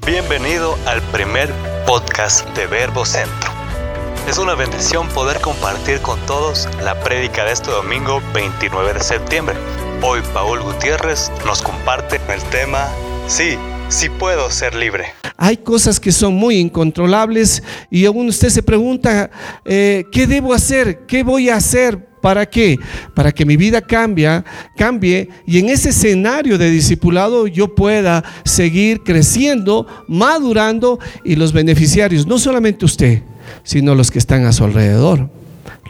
Bienvenido al primer podcast de Verbo Centro. Es una bendición poder compartir con todos la prédica de este domingo 29 de septiembre. Hoy Paul Gutiérrez nos comparte el tema Sí, sí puedo ser libre. Hay cosas que son muy incontrolables y aún usted se pregunta, eh, ¿qué debo hacer? ¿Qué voy a hacer? ¿Para qué? Para que mi vida cambie, cambie y en ese escenario de discipulado yo pueda seguir creciendo, madurando y los beneficiarios, no solamente usted, sino los que están a su alrededor,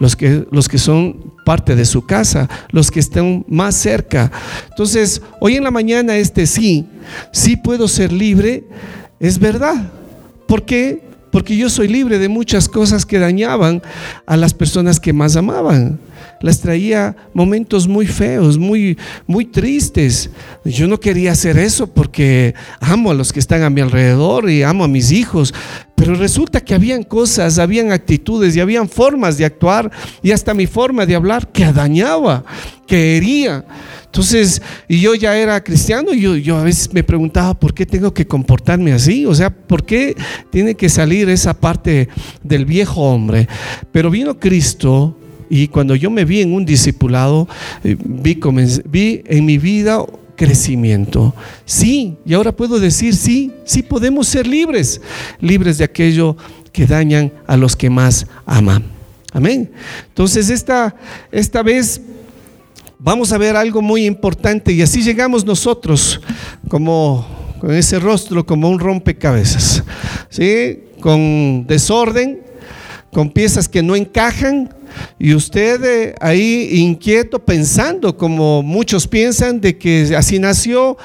los que, los que son parte de su casa, los que están más cerca. Entonces, hoy en la mañana este sí, sí puedo ser libre, es verdad. ¿Por qué? Porque yo soy libre de muchas cosas que dañaban a las personas que más amaban les traía momentos muy feos, muy, muy tristes. Yo no quería hacer eso porque amo a los que están a mi alrededor y amo a mis hijos. Pero resulta que habían cosas, habían actitudes y habían formas de actuar y hasta mi forma de hablar que dañaba, que hería. Entonces, y yo ya era cristiano y yo, yo a veces me preguntaba, ¿por qué tengo que comportarme así? O sea, ¿por qué tiene que salir esa parte del viejo hombre? Pero vino Cristo y cuando yo me vi en un discipulado, eh, vi, vi en mi vida crecimiento. Sí, y ahora puedo decir, sí, sí podemos ser libres, libres de aquello que dañan a los que más aman. Amén. Entonces, esta, esta vez vamos a ver algo muy importante y así llegamos nosotros como con ese rostro como un rompecabezas, ¿sí? Con desorden, con piezas que no encajan, y usted eh, ahí inquieto pensando, como muchos piensan, de que así nació,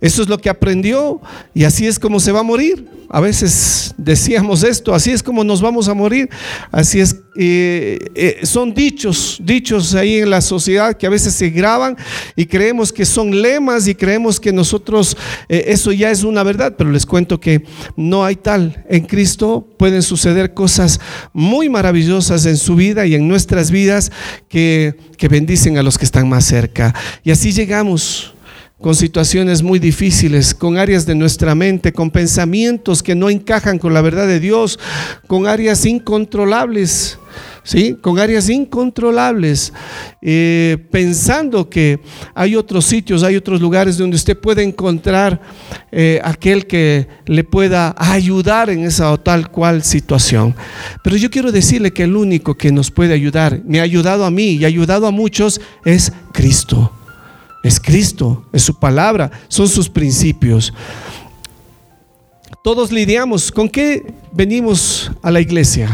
eso es lo que aprendió y así es como se va a morir. A veces decíamos esto, así es como nos vamos a morir, así es. Eh, eh, son dichos, dichos ahí en la sociedad que a veces se graban y creemos que son lemas y creemos que nosotros eso ya es una verdad, pero les cuento que no hay tal. En Cristo pueden suceder cosas muy maravillosas en su vida y en nuestras vidas que, que bendicen a los que están más cerca. Y así llegamos con situaciones muy difíciles, con áreas de nuestra mente, con pensamientos que no encajan con la verdad de Dios, con áreas incontrolables. ¿Sí? Con áreas incontrolables, eh, pensando que hay otros sitios, hay otros lugares donde usted puede encontrar eh, aquel que le pueda ayudar en esa o tal cual situación. Pero yo quiero decirle que el único que nos puede ayudar, me ha ayudado a mí y ha ayudado a muchos, es Cristo. Es Cristo, es su palabra, son sus principios. Todos lidiamos. ¿Con qué venimos a la iglesia?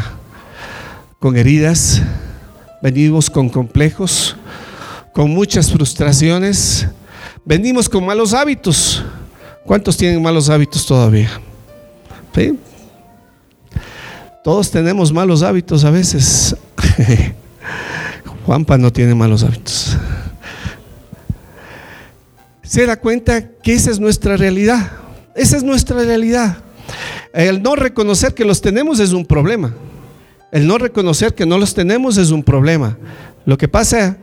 Con heridas, venimos con complejos, con muchas frustraciones, venimos con malos hábitos. ¿Cuántos tienen malos hábitos todavía? Todos tenemos malos hábitos a veces. Juanpa no tiene malos hábitos se da cuenta que esa es nuestra realidad. Esa es nuestra realidad. El no reconocer que los tenemos es un problema. El no reconocer que no los tenemos es un problema. Lo que pasa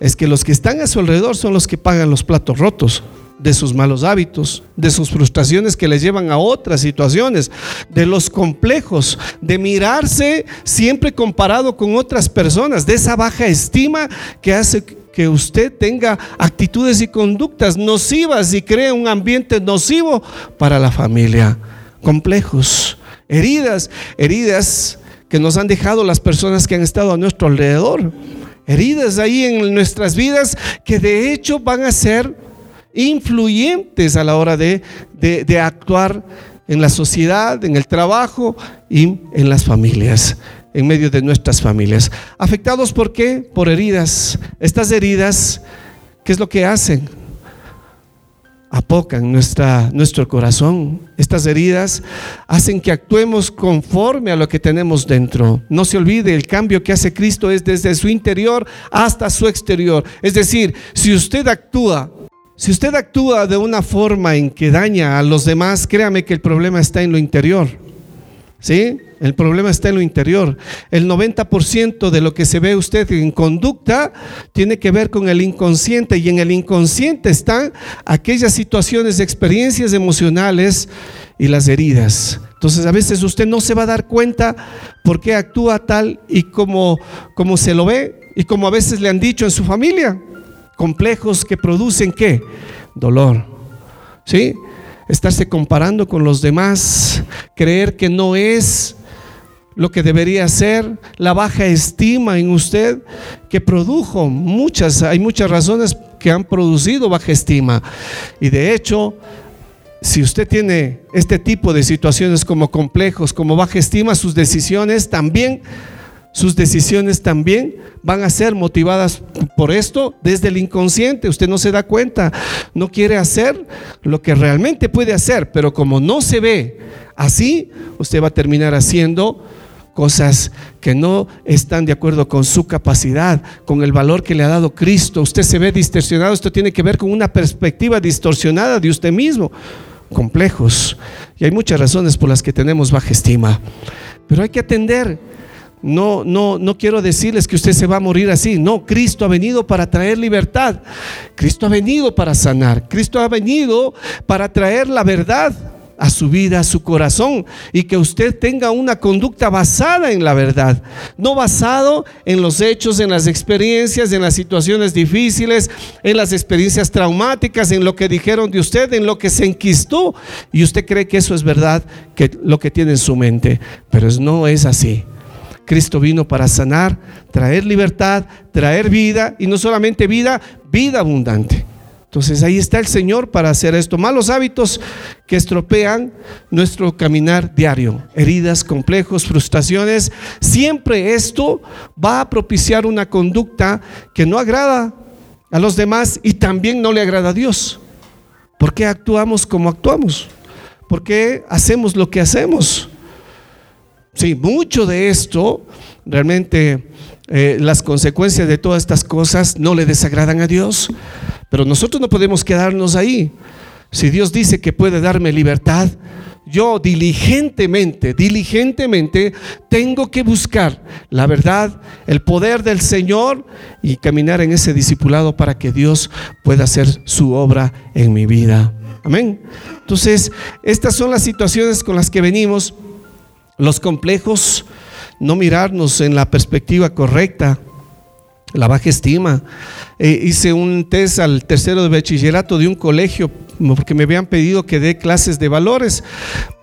es que los que están a su alrededor son los que pagan los platos rotos de sus malos hábitos, de sus frustraciones que les llevan a otras situaciones, de los complejos, de mirarse siempre comparado con otras personas, de esa baja estima que hace que usted tenga actitudes y conductas nocivas y cree un ambiente nocivo para la familia. Complejos, heridas, heridas que nos han dejado las personas que han estado a nuestro alrededor. Heridas ahí en nuestras vidas que de hecho van a ser influyentes a la hora de, de actuar en la sociedad, en el trabajo y en las familias en medio de nuestras familias. ¿Afectados por qué? Por heridas. Estas heridas, ¿qué es lo que hacen? Apocan nuestra, nuestro corazón. Estas heridas hacen que actuemos conforme a lo que tenemos dentro. No se olvide, el cambio que hace Cristo es desde su interior hasta su exterior. Es decir, si usted actúa si usted actúa de una forma en que daña a los demás, créame que el problema está en lo interior. ¿Sí? El problema está en lo interior. El 90% de lo que se ve usted en conducta tiene que ver con el inconsciente y en el inconsciente están aquellas situaciones, experiencias emocionales y las heridas. Entonces a veces usted no se va a dar cuenta por qué actúa tal y como, como se lo ve y como a veces le han dicho en su familia. Complejos que producen qué? Dolor. ¿Sí? Estarse comparando con los demás, creer que no es lo que debería ser, la baja estima en usted que produjo muchas, hay muchas razones que han producido baja estima. Y de hecho, si usted tiene este tipo de situaciones como complejos, como baja estima, sus decisiones también, sus decisiones también van a ser motivadas por esto desde el inconsciente. Usted no se da cuenta, no quiere hacer lo que realmente puede hacer, pero como no se ve así, usted va a terminar haciendo cosas que no están de acuerdo con su capacidad, con el valor que le ha dado Cristo. Usted se ve distorsionado, esto tiene que ver con una perspectiva distorsionada de usted mismo, complejos. Y hay muchas razones por las que tenemos baja estima. Pero hay que atender. No, no, no quiero decirles que usted se va a morir así. No, Cristo ha venido para traer libertad. Cristo ha venido para sanar. Cristo ha venido para traer la verdad a su vida, a su corazón y que usted tenga una conducta basada en la verdad, no basado en los hechos, en las experiencias, en las situaciones difíciles, en las experiencias traumáticas, en lo que dijeron de usted, en lo que se enquistó y usted cree que eso es verdad, que lo que tiene en su mente, pero no es así. Cristo vino para sanar, traer libertad, traer vida y no solamente vida, vida abundante. Entonces ahí está el Señor para hacer esto. Malos hábitos que estropean nuestro caminar diario. Heridas, complejos, frustraciones. Siempre esto va a propiciar una conducta que no agrada a los demás y también no le agrada a Dios. ¿Por qué actuamos como actuamos? ¿Por qué hacemos lo que hacemos? Sí, mucho de esto realmente eh, las consecuencias de todas estas cosas no le desagradan a Dios, pero nosotros no podemos quedarnos ahí. Si Dios dice que puede darme libertad, yo diligentemente, diligentemente tengo que buscar la verdad, el poder del Señor y caminar en ese discipulado para que Dios pueda hacer su obra en mi vida. Amén. Entonces, estas son las situaciones con las que venimos, los complejos, no mirarnos en la perspectiva correcta, la baja estima. Eh, hice un test al tercero de bachillerato de un colegio porque me habían pedido que dé clases de valores,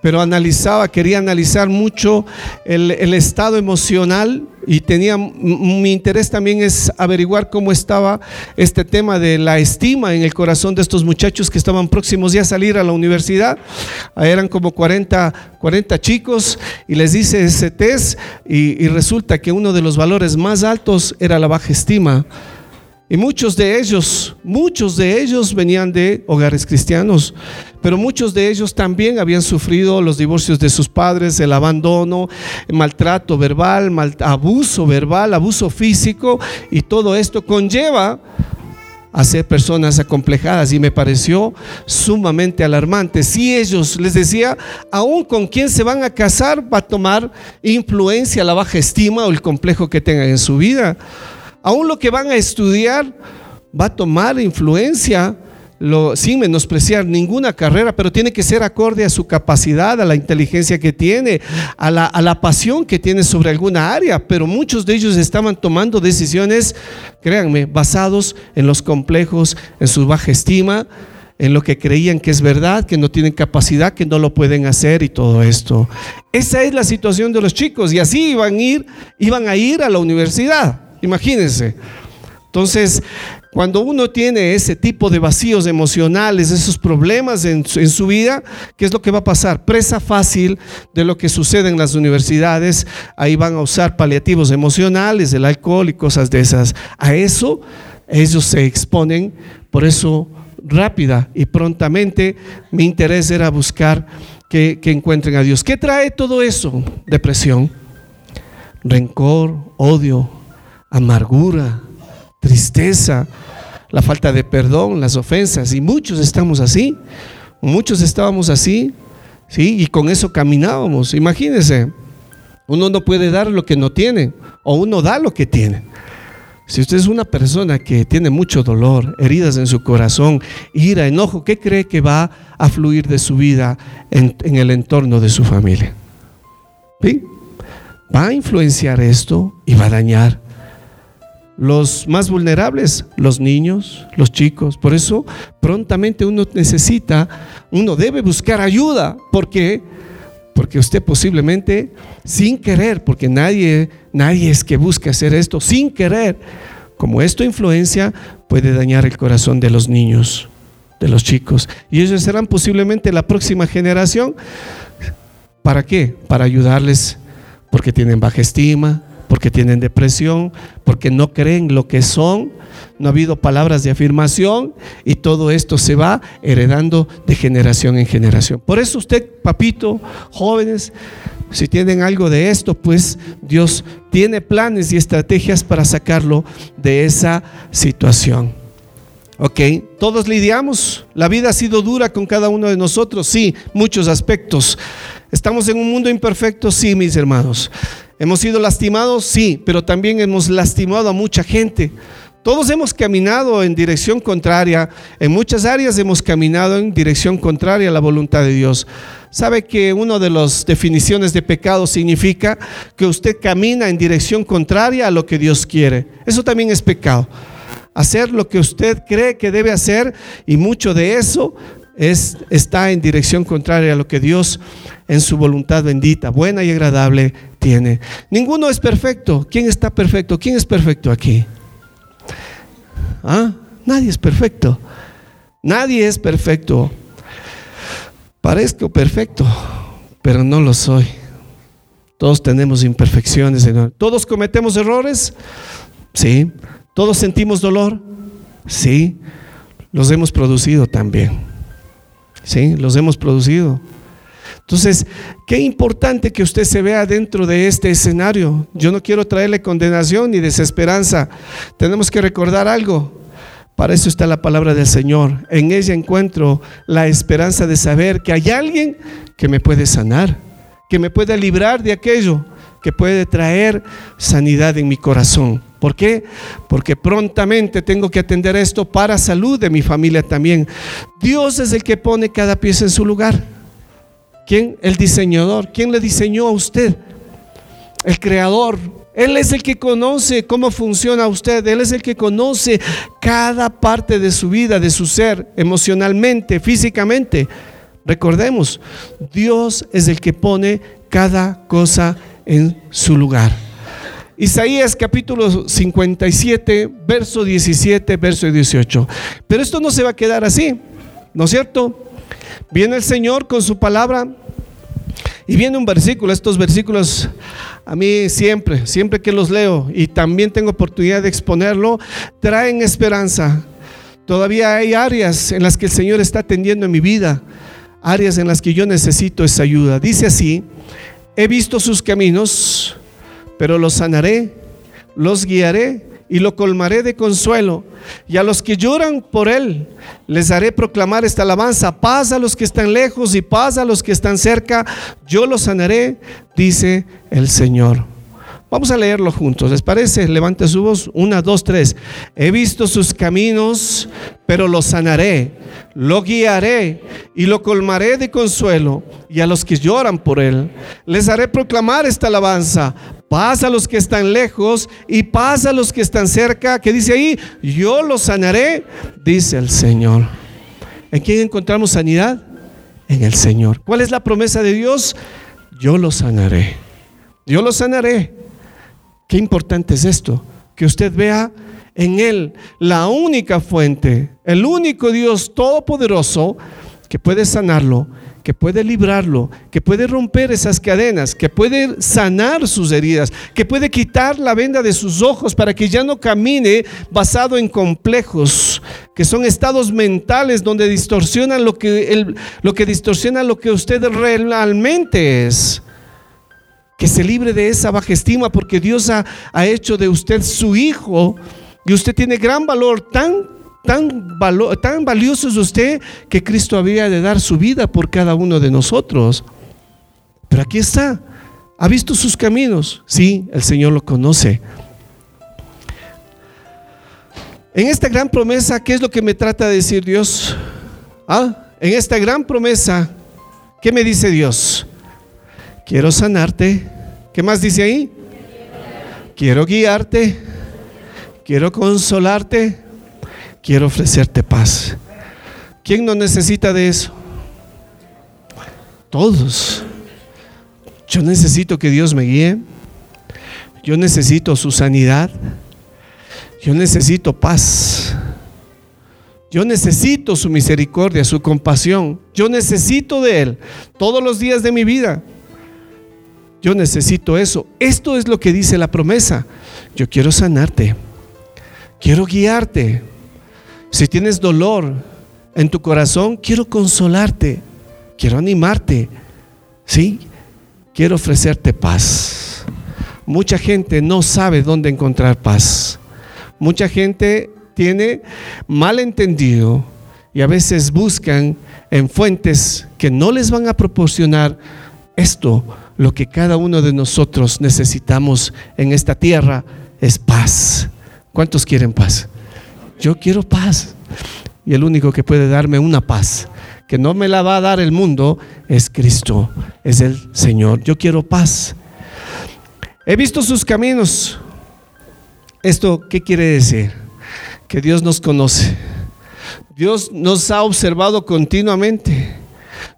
pero analizaba, quería analizar mucho el, estado emocional y tenía, mi interés también es averiguar cómo estaba este tema de la estima en el corazón de estos muchachos que estaban próximos ya a salir a la universidad. Eran como 40, 40 chicos y les hice ese test y, y resulta que uno de los valores más altos era la baja estima. Y muchos de ellos, muchos de ellos venían de hogares cristianos, pero muchos de ellos también habían sufrido los divorcios de sus padres, el abandono, el maltrato verbal, abuso verbal, abuso físico, y todo esto conlleva a ser personas acomplejadas y me pareció sumamente alarmante. Si ellos, les decía, aún con quien se van a casar va a tomar influencia la baja estima o el complejo que tengan en su vida. Aún lo que van a estudiar va a tomar influencia sin menospreciar ninguna carrera, pero tiene que ser acorde a su capacidad, a la inteligencia que tiene, a la, a la, pasión que tiene sobre alguna área. Pero muchos de ellos estaban tomando decisiones, créanme, basados en los complejos, en su baja estima, en lo que creían que es verdad, que no tienen capacidad, que no lo pueden hacer y todo esto. Esa es la situación de los chicos y así iban a ir, iban a ir a la universidad. Imagínense. Entonces, cuando uno tiene ese tipo de vacíos emocionales, esos problemas en su, vida, ¿qué es lo que va a pasar? Presa fácil de lo que sucede en las universidades. Ahí van a usar paliativos emocionales, el alcohol y cosas de esas. A eso ellos se exponen. Por eso, rápida y prontamente, mi interés era buscar que, que encuentren a Dios. ¿Qué trae todo eso? Depresión, rencor, odio, amargura, tristeza, la falta de perdón, las ofensas. Y muchos estamos así, muchos estábamos así, ¿sí? Y con eso caminábamos. Imagínense, uno no puede dar lo que no tiene, o uno da lo que tiene. Si usted es una persona que tiene mucho dolor, heridas en su corazón, ira, enojo, ¿qué cree que va a fluir de su vida en, el entorno de su familia? Va a influenciar esto y va a dañar. Los más vulnerables, los niños, los chicos. Por eso prontamente uno necesita, uno debe buscar ayuda. ¿Por qué? Porque usted posiblemente sin querer, porque nadie, nadie es que busque hacer esto sin querer, como esto influencia, puede dañar el corazón de los niños, de los chicos. Y ellos serán posiblemente la próxima generación. ¿Para qué? Para ayudarles porque tienen baja estima, porque tienen depresión, porque no creen lo que son, no ha habido palabras de afirmación y todo esto se va heredando de generación en generación. Por eso usted, papito, jóvenes, si tienen algo de esto, pues Dios tiene planes y estrategias para sacarlo de esa situación. Ok, todos lidiamos. La vida ha sido dura con cada uno de nosotros, sí, muchos aspectos. Estamos en un mundo imperfecto, sí, mis hermanos. Hemos sido lastimados, sí, pero también hemos lastimado a mucha gente. Todos hemos caminado en dirección contraria, en muchas áreas hemos caminado en dirección contraria a la voluntad de Dios. ¿Sabe que una de las definiciones de pecado significa que usted camina en dirección contraria a lo que Dios quiere? Eso también es pecado. Hacer lo que usted cree que debe hacer y mucho de eso es, está en dirección contraria a lo que Dios en su voluntad bendita, buena y agradable tiene. Ninguno es perfecto. ¿Quién está perfecto? ¿Quién es perfecto aquí? ¿Ah? Nadie es perfecto. Nadie es perfecto. Parezco perfecto, pero no lo soy. Todos tenemos imperfecciones. Todos cometemos errores. Sí. Todos sentimos dolor. Sí. Los hemos producido también. Sí, los hemos producido. Entonces, qué importante que usted se vea dentro de este escenario. Yo no quiero traerle condenación ni desesperanza. Tenemos que recordar algo. Para eso está la palabra del Señor. En ella encuentro la esperanza de saber que hay alguien que me puede sanar, que me puede librar de aquello, que puede traer sanidad en mi corazón. ¿Por qué? Porque prontamente tengo que atender esto para salud de mi familia también. Dios es el que pone cada pieza en su lugar. ¿Quién? El diseñador. ¿Quién le diseñó a usted? El creador. Él es el que conoce cómo funciona usted. Él es el que conoce cada parte de su vida, de su ser, emocionalmente, físicamente. Recordemos, Dios es el que pone cada cosa en su lugar. Isaías capítulo 57, verso 17, verso 18. Pero esto no se va a quedar así, ¿no es cierto? Viene el Señor con su palabra y viene un versículo, estos versículos a mí siempre, siempre que los leo y también tengo oportunidad de exponerlo, traen esperanza. Todavía hay áreas en las que el Señor está atendiendo en mi vida, áreas en las que yo necesito esa ayuda. Dice así, he visto sus caminos, pero los sanaré, los guiaré y lo colmaré de consuelo. Y a los que lloran por él, les haré proclamar esta alabanza. Paz a los que están lejos y paz a los que están cerca. Yo los sanaré, dice el Señor. Vamos a leerlo juntos. ¿Les parece? Levante su voz. Una, dos, tres. He visto sus caminos, pero lo sanaré, lo guiaré y lo colmaré de consuelo. Y a los que lloran por él, les haré proclamar esta alabanza. Paz a los que están lejos y paz a los que están cerca. Que dice ahí, yo los sanaré, dice el Señor. ¿En quién encontramos sanidad? En el Señor. ¿Cuál es la promesa de Dios? Yo los sanaré. Yo los sanaré. Qué importante es esto, que usted vea en Él la única fuente, el único Dios todopoderoso que puede sanarlo, que puede librarlo, que puede romper esas cadenas, que puede sanar sus heridas, que puede quitar la venda de sus ojos para que ya no camine basado en complejos, que son estados mentales donde distorsionan lo que, lo que distorsiona lo que usted realmente es que se libre de esa baja estima porque Dios ha, hecho de usted su hijo y usted tiene gran valor, tan, tan, tan valioso es usted que Cristo había de dar su vida por cada uno de nosotros. Pero aquí está, ha visto sus caminos, sí, el Señor lo conoce. En esta gran promesa, ¿qué es lo que me trata de decir Dios? ¿Ah? En esta gran promesa, ¿qué me dice Dios? Quiero sanarte. ¿Qué más dice ahí? Quiero guiarte. Quiero consolarte. Quiero ofrecerte paz. ¿Quién no necesita de eso? Todos. Yo necesito que Dios me guíe. Yo necesito su sanidad. Yo necesito paz. Yo necesito su misericordia, su compasión. Yo necesito de Él todos los días de mi vida. Yo necesito eso. Esto es lo que dice la promesa. Yo quiero sanarte. Quiero guiarte. Si tienes dolor en tu corazón, quiero consolarte. Quiero animarte. ¿Sí? Quiero ofrecerte paz. Mucha gente no sabe dónde encontrar paz. Mucha gente tiene mal entendido y a veces buscan en fuentes que no les van a proporcionar esto, lo que cada uno de nosotros necesitamos en esta tierra es paz. ¿Cuántos quieren paz? Yo quiero paz. Y el único que puede darme una paz, que no me la va a dar el mundo, es Cristo, es el Señor. Yo quiero paz. He visto sus caminos. ¿Esto qué quiere decir? Que Dios nos conoce. Dios nos ha observado continuamente.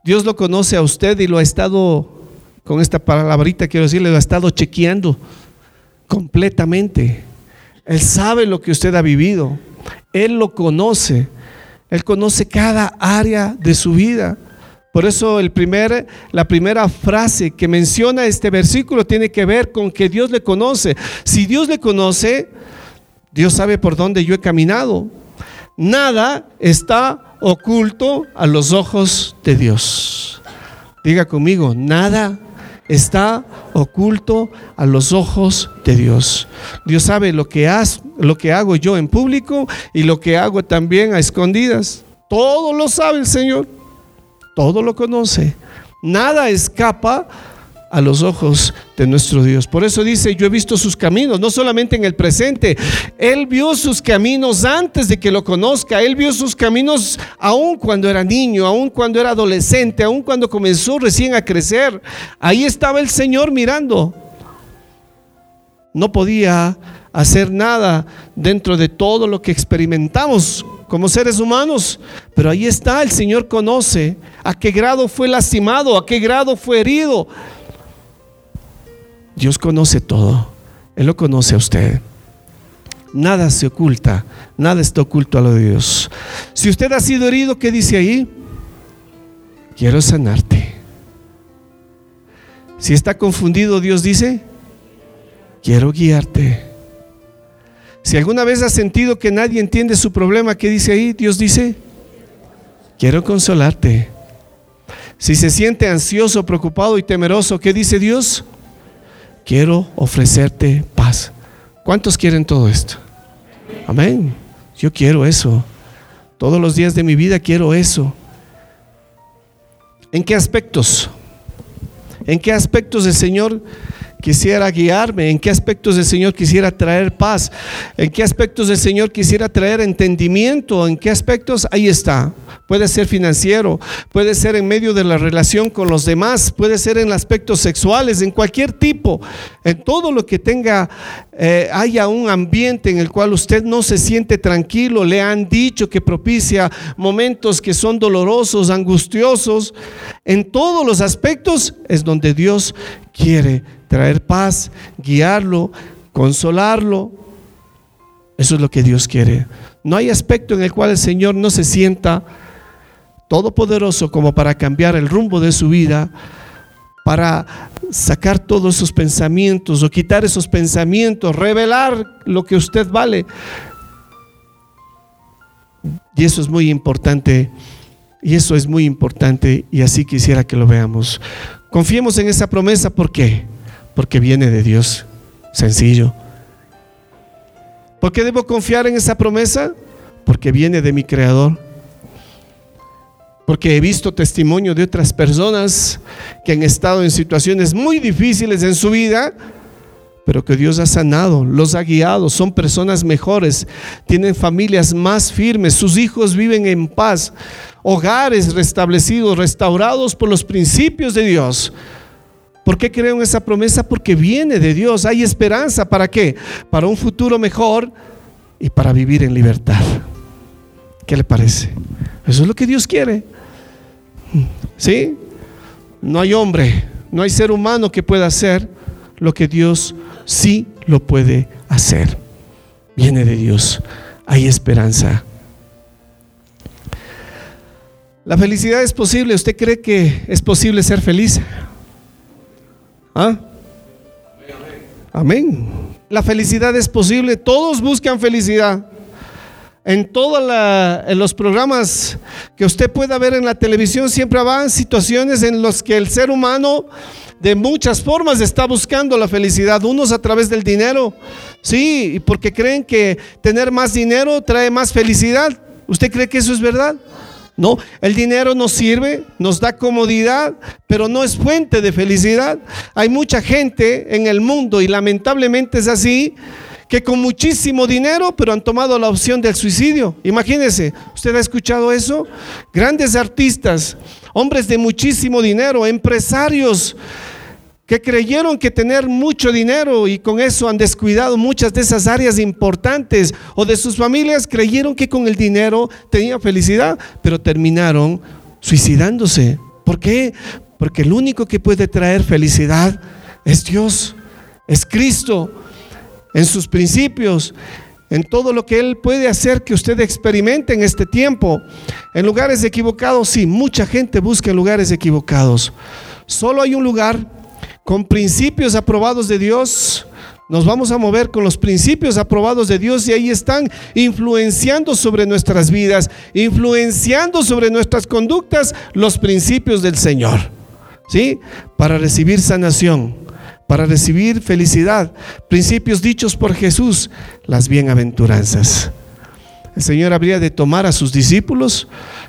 Dios lo conoce a usted y lo ha estado, con esta palabrita quiero decirle, lo ha estado chequeando completamente. Él sabe lo que usted ha vivido. Él lo conoce. Él conoce cada área de su vida. Por eso el primer, la primera frase que menciona este versículo tiene que ver con que Dios le conoce. Si Dios le conoce, Dios sabe por dónde yo he caminado. Nada está oculto a los ojos de Dios. Diga conmigo, nada está oculto a los ojos de Dios. Dios sabe lo que, hago yo en público y lo que hago también a escondidas. Todo lo sabe el Señor todo lo conoce. Nada escapa a los ojos de nuestro Dios. Por eso dice, yo he visto sus caminos, no solamente en el presente, Él vio sus caminos antes de que lo conozca, Él vio sus caminos aún cuando era niño, aún cuando era adolescente, aún cuando comenzó recién a crecer. Ahí estaba el Señor mirando. No podía hacer nada dentro de todo lo que experimentamos como seres humanos, pero ahí está, el Señor conoce a qué grado fue lastimado, a qué grado fue herido. Dios conoce todo, Él lo conoce a usted. Nada se oculta, nada está oculto a lo de Dios. Si usted ha sido herido, ¿qué dice ahí? Quiero sanarte. Si está confundido, Dios dice, quiero guiarte. Si alguna vez has sentido que nadie entiende su problema, ¿qué dice ahí? Dios dice, quiero consolarte. Si se siente ansioso, preocupado y temeroso, ¿qué dice Dios? Quiero ofrecerte paz. ¿Cuántos quieren todo esto? Amén. Yo quiero eso. Todos los días de mi vida quiero eso. ¿En qué aspectos? ¿En qué aspectos el Señor quisiera guiarme, en qué aspectos el Señor quisiera traer paz, en qué aspectos el Señor quisiera traer entendimiento, en qué aspectos, ahí está. Puede ser financiero, puede ser en medio de la relación con los demás, puede ser en aspectos sexuales, en cualquier tipo, en todo lo que tenga, eh, haya un ambiente en el cual usted no se siente tranquilo, le han dicho que propicia momentos que son dolorosos, angustiosos, en todos los aspectos es donde Dios quiere traer paz, guiarlo, consolarlo. Eso es lo que Dios quiere. No hay aspecto en el cual el Señor no se sienta todopoderoso como para cambiar el rumbo de su vida, para sacar todos esos pensamientos o quitar esos pensamientos, revelar lo que usted vale. Y eso es muy importante. Y eso es muy importante y así quisiera que lo veamos. Confiemos en esa promesa, ¿por qué? Porque viene de Dios. Sencillo. ¿Por qué debo confiar en esa promesa? Porque viene de mi Creador. Porque he visto testimonio de otras personas que han estado en situaciones muy difíciles en su vida, pero que Dios ha sanado, los ha guiado, son personas mejores, tienen familias más firmes, sus hijos viven en paz, hogares restablecidos, restaurados por los principios de Dios. ¿Por qué creo en esa promesa? Porque viene de Dios. Hay esperanza. ¿Para qué? Para un futuro mejor y para vivir en libertad. ¿Qué le parece? Eso es lo que Dios quiere. ¿Sí? No hay hombre, no hay ser humano que pueda hacer lo que Dios sí lo puede hacer. Viene de Dios. Hay esperanza. La felicidad es posible. ¿Usted cree que es posible ser feliz? ¿Ah? Amén. La felicidad es posible. Todos buscan felicidad. En todos los programas que usted pueda ver en la televisión siempre van situaciones en las que el ser humano de muchas formas está buscando la felicidad. Unos a través del dinero, sí, porque creen que tener más dinero trae más felicidad. ¿Usted cree que eso es verdad? No, el dinero nos sirve, nos da comodidad, pero no es fuente de felicidad. Hay mucha gente en el mundo y lamentablemente es así que con muchísimo dinero, pero han tomado la opción del suicidio. Imagínese, ¿usted ha escuchado eso? Grandes artistas, hombres de muchísimo dinero, empresarios que creyeron que tener mucho dinero y con eso han descuidado muchas de esas áreas importantes o de sus familias, creyeron que con el dinero tenían felicidad, pero terminaron suicidándose. ¿Por qué? Porque el único que puede traer felicidad es Dios, es Cristo, en sus principios, en todo lo que Él puede hacer que usted experimente en este tiempo. En lugares equivocados, sí, mucha gente busca en lugares equivocados. Solo hay un lugar con principios aprobados de Dios. Nos vamos a mover con los principios aprobados de Dios y ahí están influenciando sobre nuestras vidas, influenciando sobre nuestras conductas los principios del Señor. ¿Sí? Para recibir sanación, para recibir felicidad, principios dichos por Jesús, las bienaventuranzas. El Señor habría de tomar a sus discípulos,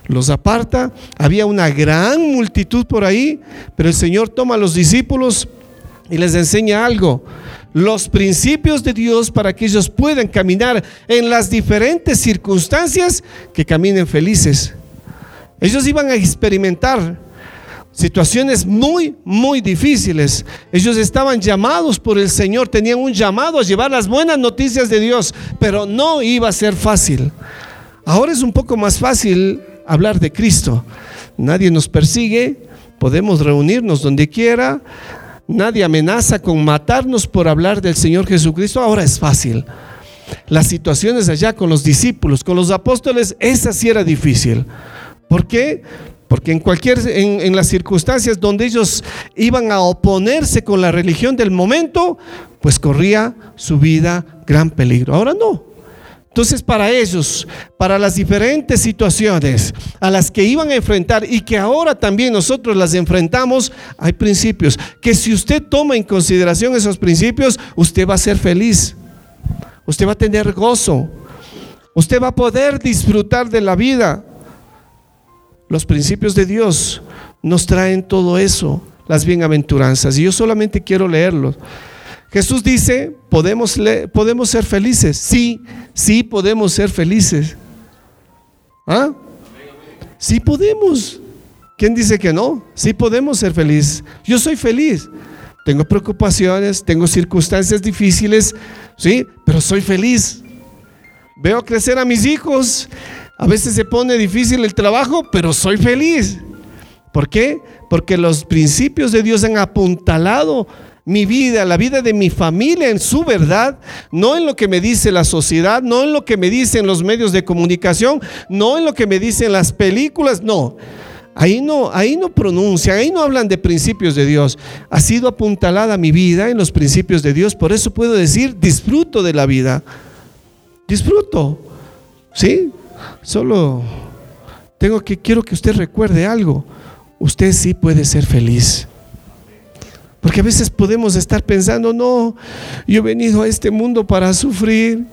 los aparta, había una gran multitud por ahí, pero el Señor toma a los discípulos y les enseña algo, los principios de Dios para que ellos puedan caminar en las diferentes circunstancias que caminen felices. Ellos iban a experimentar situaciones muy, muy difíciles. Ellos estaban llamados por el Señor, tenían un llamado a llevar las buenas noticias de Dios, pero no iba a ser fácil. Ahora es un poco más fácil hablar de Cristo. Nadie nos persigue, podemos reunirnos donde quiera, nadie amenaza con matarnos por hablar del Señor Jesucristo. Ahora es fácil. Las situaciones allá con los discípulos, con los apóstoles, esa sí era difícil. ¿Por qué? Porque en cualquier, en, las circunstancias donde ellos iban a oponerse con la religión del momento, pues corría su vida gran peligro. Ahora no. Entonces para ellos, para las diferentes situaciones a las que iban a enfrentar y que ahora también nosotros las enfrentamos, hay principios que si usted toma en consideración esos principios, usted va a ser feliz. Usted va a tener gozo. Usted va a poder disfrutar de la vida. Los principios de Dios nos traen todo eso, las bienaventuranzas. Y yo solamente quiero leerlos. Jesús dice, ¿podemos, ¿podemos ser felices? Sí, sí podemos ser felices. ¿Ah? Sí podemos. ¿Quién dice que no? Sí podemos ser felices. Yo soy feliz. Tengo preocupaciones, tengo circunstancias difíciles, sí, pero soy feliz. Veo crecer a mis hijos a veces se pone difícil el trabajo, pero soy feliz. ¿Por qué? Porque los principios de Dios han apuntalado mi vida, la vida de mi familia en su verdad, no en lo que me dice la sociedad, no en lo que me dicen los medios de comunicación, no en lo que me dicen las películas, no. Ahí no, ahí no pronuncian, ahí no hablan de principios de Dios. Ha sido apuntalada mi vida en los principios de Dios, por eso puedo decir, disfruto de la vida. Disfruto. ¿Sí? Solo tengo que quiero que usted recuerde algo. Usted sí puede ser feliz. Porque a veces podemos estar pensando, no, yo he venido a este mundo para sufrir,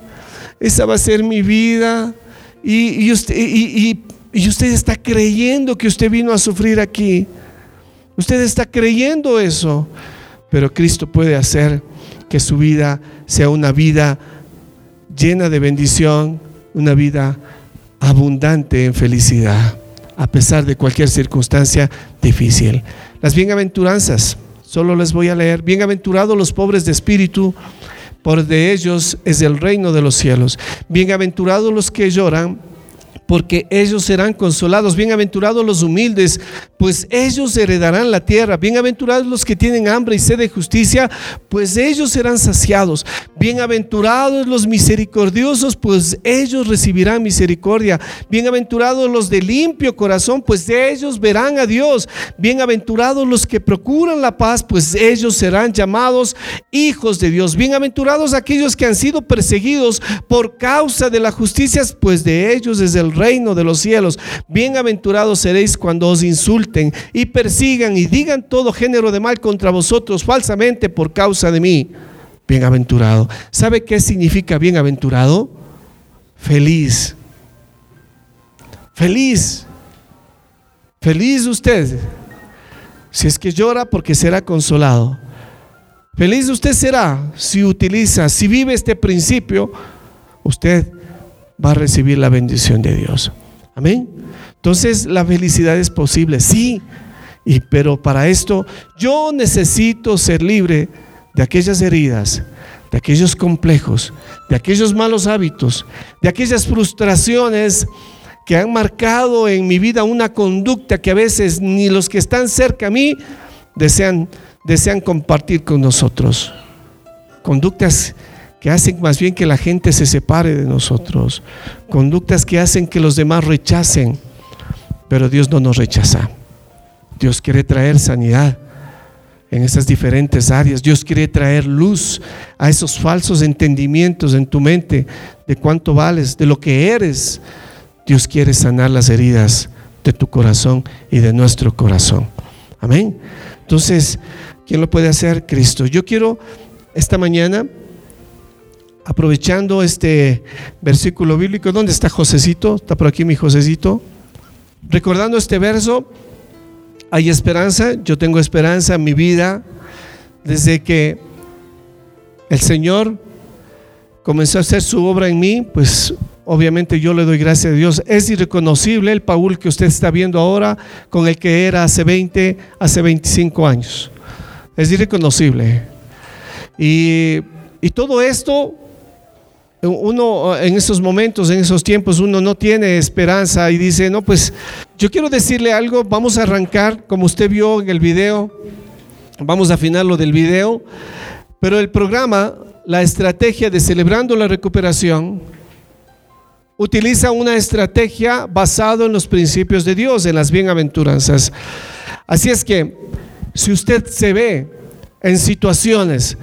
esa va a ser mi vida. Y, usted, usted está creyendo que usted vino a sufrir aquí. Usted está creyendo eso. Pero Cristo puede hacer que su vida sea una vida llena de bendición, una vida abundante en felicidad, a pesar de cualquier circunstancia difícil. Las bienaventuranzas, solo les voy a leer, bienaventurados los pobres de espíritu, por de ellos es el reino de los cielos. Bienaventurados los que lloran, porque ellos serán consolados. Bienaventurados los humildes, pues ellos heredarán la tierra. Bienaventurados los que tienen hambre y sed de justicia, pues ellos serán saciados. Bienaventurados los misericordiosos, pues ellos recibirán misericordia. Bienaventurados los de limpio corazón, pues ellos verán a Dios. Bienaventurados los que procuran la paz, pues ellos serán llamados hijos de Dios. Bienaventurados aquellos que han sido perseguidos por causa de la justicia, pues de ellos es el reino de los cielos. Bienaventurados seréis cuando os insulten y persigan y digan todo género de mal contra vosotros falsamente por causa de mí. Bienaventurado. ¿Sabe qué significa bienaventurado? Feliz. Feliz. Feliz usted. Si es que llora porque será consolado. Feliz usted será si utiliza, si vive este principio, usted va a recibir la bendición de Dios. Amén. Entonces la felicidad es posible, sí, y, pero para esto yo necesito ser libre de aquellas heridas, de aquellos complejos, de aquellos malos hábitos, de aquellas frustraciones que han marcado en mi vida una conducta que a veces ni los que están cerca a mí desean, desean compartir con nosotros. Conductas que hacen más bien que la gente se separe de nosotros, conductas que hacen que los demás rechacen, pero Dios no nos rechaza. Dios quiere traer sanidad en esas diferentes áreas. Dios quiere traer luz a esos falsos entendimientos en tu mente de cuánto vales, de lo que eres. Dios quiere sanar las heridas de tu corazón y de nuestro corazón. Amén. Entonces, ¿quién lo puede hacer? Cristo. Yo quiero esta mañana aprovechando este versículo bíblico, ¿dónde está Josecito? ¿Está por aquí mi Josecito? Recordando este verso, hay esperanza, yo tengo esperanza en mi vida desde que el Señor comenzó a hacer su obra en mí, pues obviamente yo le doy gracias a Dios. Es irreconocible el Paul que usted está viendo ahora con el que era hace 20, hace 25 años. Es irreconocible. Y, y todo esto uno en esos momentos, en esos tiempos, uno no tiene esperanza y dice, no, pues yo quiero decirle algo, vamos a arrancar, como usted vio en el video, vamos a afinar lo del video, pero el programa, la estrategia de celebrando la recuperación, utiliza una estrategia basada en los principios de Dios, en las bienaventuranzas. Así es que, si usted se ve en situaciones,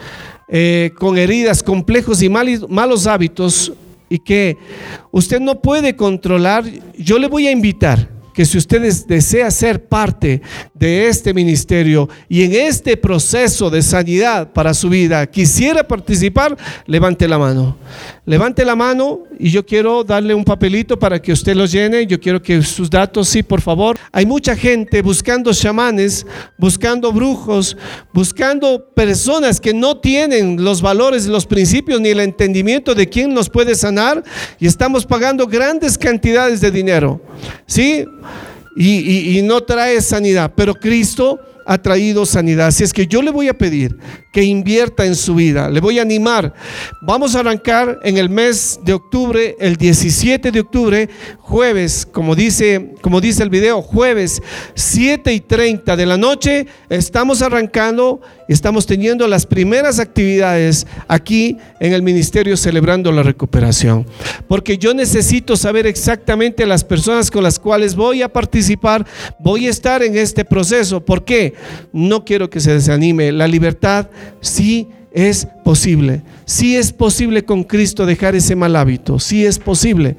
eh, con heridas, complejos y malos hábitos y que usted no puede controlar, yo le voy a invitar que si usted desea ser parte de este ministerio y en este proceso de sanidad para su vida quisiera participar, levante la mano. Levante la mano y yo quiero darle un papelito para que usted lo llene. Yo quiero que sus datos, sí, por favor. Hay mucha gente buscando chamanes, buscando brujos, buscando personas que no tienen los valores, los principios ni el entendimiento de quién nos puede sanar y estamos pagando grandes cantidades de dinero. ¿Sí? Y, y no trae sanidad, pero Cristo ha traído sanidad. Así es que yo le voy a pedir que invierta en su vida. Le voy a animar. Vamos a arrancar en el mes de octubre, el 17 de octubre, jueves, como dice, como dice el video, jueves 7 y 30 de la noche, estamos arrancando estamos teniendo las primeras actividades aquí en el ministerio celebrando la recuperación. Porque yo necesito saber exactamente las personas con las cuales voy a participar, voy a estar en este proceso. ¿Por qué? No quiero que se desanime. La libertad sí es posible. Sí es posible con Cristo dejar ese mal hábito. Sí es posible.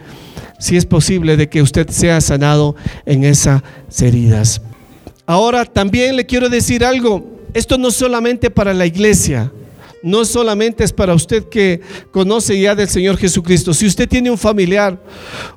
Sí es posible de que usted sea sanado en esas heridas. Ahora también le quiero decir algo esto no solamente para la iglesia, no solamente es para usted que conoce ya del Señor Jesucristo. Si usted tiene un familiar,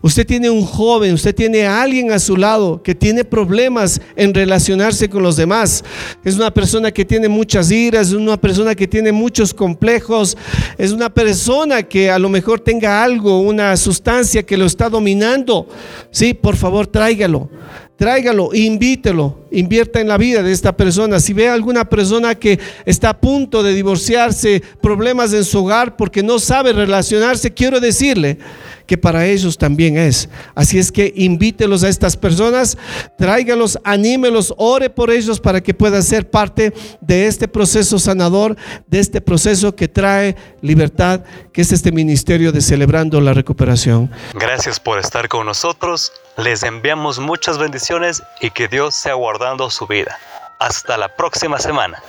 usted tiene un joven, usted tiene alguien a su lado que tiene problemas en relacionarse con los demás, es una persona que tiene muchas iras, es una persona que tiene muchos complejos, es una persona que a lo mejor tenga algo, una sustancia que lo está dominando, sí, por favor tráigalo tráigalo, invítelo, invierta en la vida de esta persona. Si ve a alguna persona que está a punto de divorciarse, problemas en su hogar porque no sabe relacionarse, quiero decirle que para ellos también es. Así es que invítelos a estas personas, tráigalos, anímelos, ore por ellos para que puedan ser parte de este proceso sanador, de este proceso que trae libertad, que es este ministerio de celebrando la recuperación. Gracias por estar con nosotros. Les enviamos muchas bendiciones y que Dios sea guardando su vida. Hasta la próxima semana.